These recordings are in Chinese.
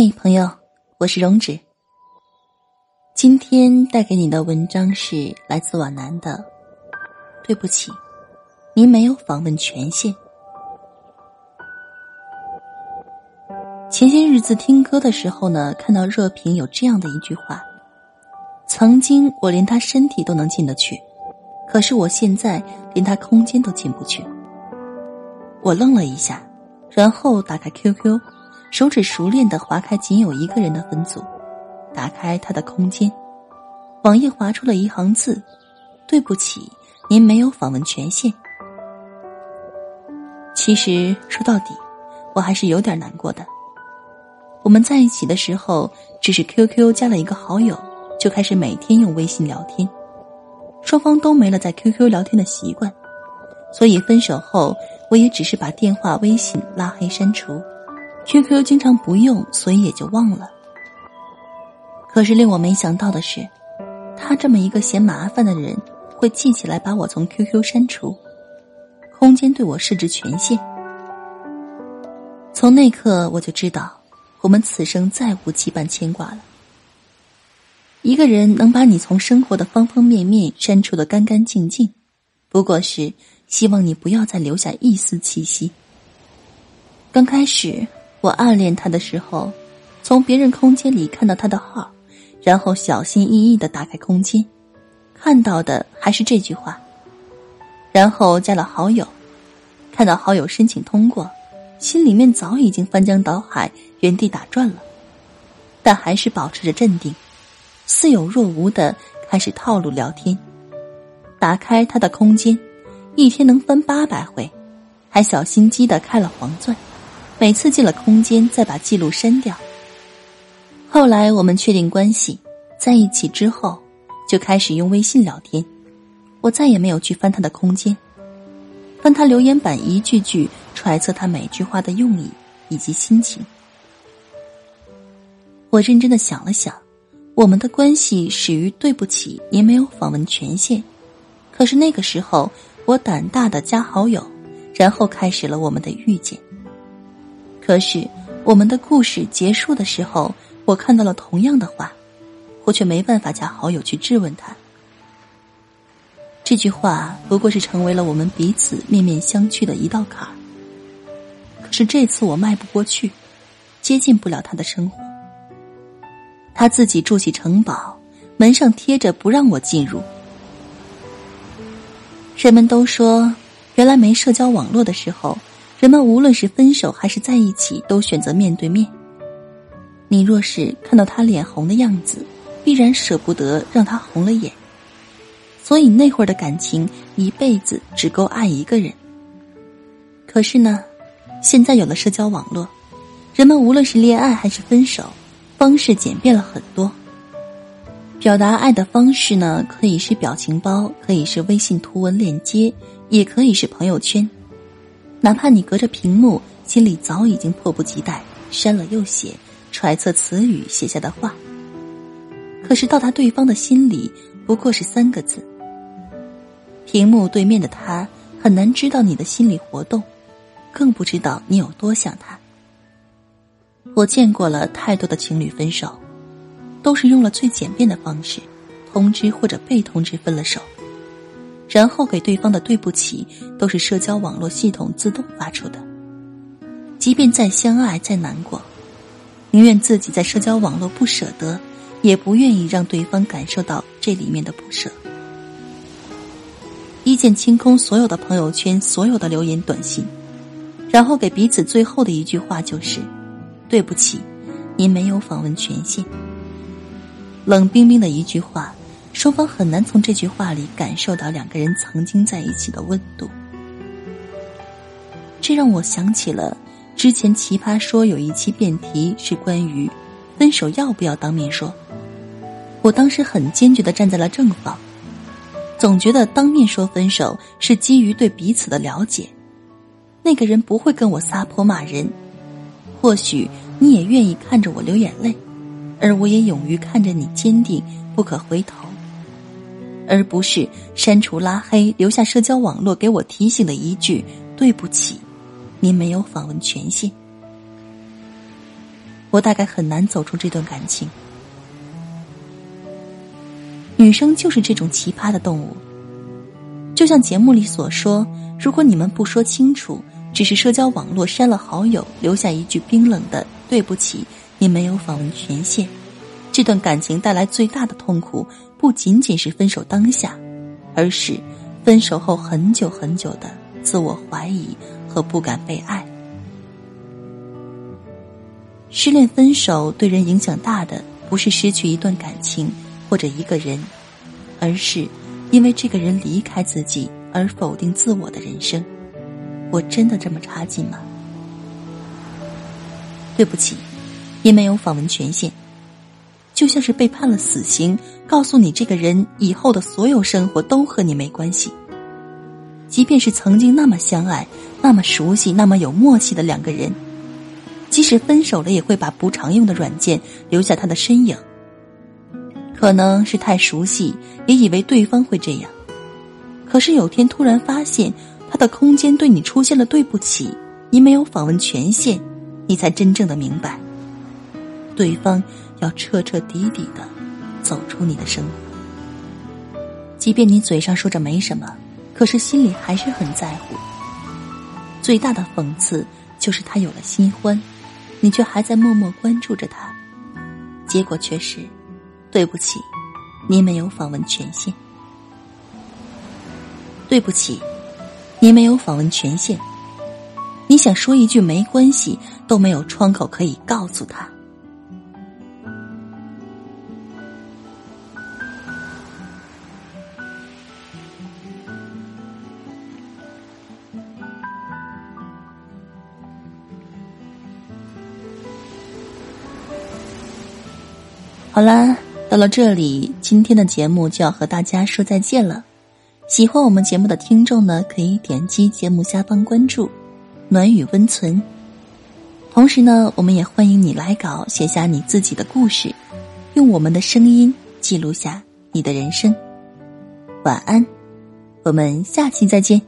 嗨，朋友，我是荣止。今天带给你的文章是来自皖南的。对不起，您没有访问权限。前些日子听歌的时候呢，看到热评有这样的一句话：“曾经我连他身体都能进得去，可是我现在连他空间都进不去。”我愣了一下，然后打开 QQ。手指熟练的划开仅有一个人的分组，打开他的空间，网页划出了一行字：“对不起，您没有访问权限。”其实说到底，我还是有点难过的。我们在一起的时候，只是 QQ 加了一个好友，就开始每天用微信聊天，双方都没了在 QQ 聊天的习惯，所以分手后，我也只是把电话、微信拉黑删除。QQ 经常不用，所以也就忘了。可是令我没想到的是，他这么一个嫌麻烦的人，会记起来把我从 QQ 删除，空间对我设置权限。从那刻我就知道，我们此生再无羁绊牵挂了。一个人能把你从生活的方方面面删除的干干净净，不过是希望你不要再留下一丝气息。刚开始。我暗恋他的时候，从别人空间里看到他的号，然后小心翼翼的打开空间，看到的还是这句话。然后加了好友，看到好友申请通过，心里面早已经翻江倒海，原地打转了，但还是保持着镇定，似有若无的开始套路聊天。打开他的空间，一天能翻八百回，还小心机的开了黄钻。每次进了空间，再把记录删掉。后来我们确定关系，在一起之后，就开始用微信聊天。我再也没有去翻他的空间，翻他留言板，一句句揣测他每句话的用意以及心情。我认真的想了想，我们的关系始于对不起，您没有访问权限。可是那个时候，我胆大的加好友，然后开始了我们的遇见。可是，我们的故事结束的时候，我看到了同样的话，我却没办法加好友去质问他。这句话不过是成为了我们彼此面面相觑的一道坎儿。可是这次我迈不过去，接近不了他的生活。他自己筑起城堡，门上贴着不让我进入。人们都说，原来没社交网络的时候。人们无论是分手还是在一起，都选择面对面。你若是看到他脸红的样子，必然舍不得让他红了眼。所以那会儿的感情，一辈子只够爱一个人。可是呢，现在有了社交网络，人们无论是恋爱还是分手，方式简便了很多。表达爱的方式呢，可以是表情包，可以是微信图文链接，也可以是朋友圈。哪怕你隔着屏幕，心里早已经迫不及待删了又写，揣测词语写下的话。可是到达对方的心里，不过是三个字。屏幕对面的他很难知道你的心理活动，更不知道你有多想他。我见过了太多的情侣分手，都是用了最简便的方式，通知或者被通知分了手。然后给对方的对不起，都是社交网络系统自动发出的。即便再相爱再难过，宁愿自己在社交网络不舍得，也不愿意让对方感受到这里面的不舍。一键清空所有的朋友圈，所有的留言短信，然后给彼此最后的一句话就是：“对不起，您没有访问权限。”冷冰冰的一句话，双方很难从这句话里感受到两个人曾经在一起的温度。这让我想起了之前奇葩说有一期辩题是关于分手要不要当面说，我当时很坚决的站在了正方，总觉得当面说分手是基于对彼此的了解，那个人不会跟我撒泼骂人，或许你也愿意看着我流眼泪。而我也勇于看着你坚定不可回头，而不是删除拉黑，留下社交网络给我提醒的一句“对不起，您没有访问权限”。我大概很难走出这段感情。女生就是这种奇葩的动物，就像节目里所说，如果你们不说清楚，只是社交网络删了好友，留下一句冰冷的“对不起”。你没有访问权限，这段感情带来最大的痛苦，不仅仅是分手当下，而是分手后很久很久的自我怀疑和不敢被爱。失恋分手对人影响大的，不是失去一段感情或者一个人，而是因为这个人离开自己而否定自我的人生。我真的这么差劲吗？对不起。因没有访问权限，就像是被判了死刑，告诉你这个人以后的所有生活都和你没关系。即便是曾经那么相爱、那么熟悉、那么有默契的两个人，即使分手了，也会把不常用的软件留下他的身影。可能是太熟悉，也以为对方会这样。可是有天突然发现，他的空间对你出现了对不起，你没有访问权限，你才真正的明白。对方要彻彻底底的走出你的生活，即便你嘴上说着没什么，可是心里还是很在乎。最大的讽刺就是他有了新欢，你却还在默默关注着他，结果却是，对不起，你没有访问权限。对不起，你没有访问权限。你想说一句没关系，都没有窗口可以告诉他。好啦，到了这里，今天的节目就要和大家说再见了。喜欢我们节目的听众呢，可以点击节目下方关注“暖雨温存”。同时呢，我们也欢迎你来稿，写下你自己的故事，用我们的声音记录下你的人生。晚安，我们下期再见。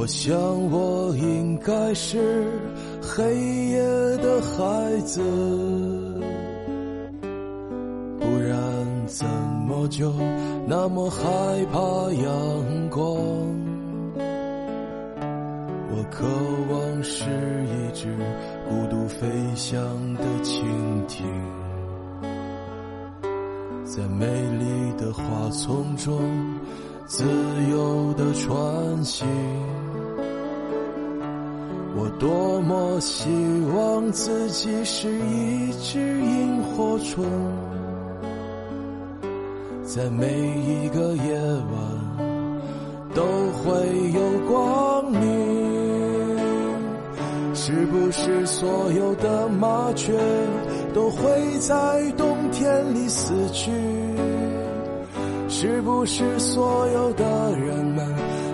我想，我应该是黑夜的孩子，不然怎么就那么害怕阳光？我渴望是一只孤独飞翔的蜻蜓，在美丽的花丛中自由的穿行。我多么希望自己是一只萤火虫，在每一个夜晚都会有光明。是不是所有的麻雀都会在冬天里死去？是不是所有的人们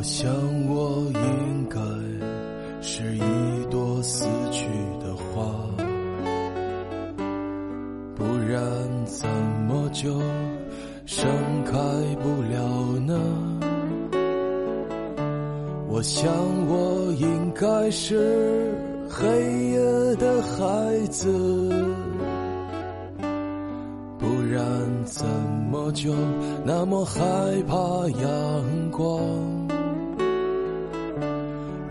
我想，我应该是一朵死去的花，不然怎么就盛开不了呢？我想，我应该是黑夜的孩子，不然怎么就那么害怕阳光？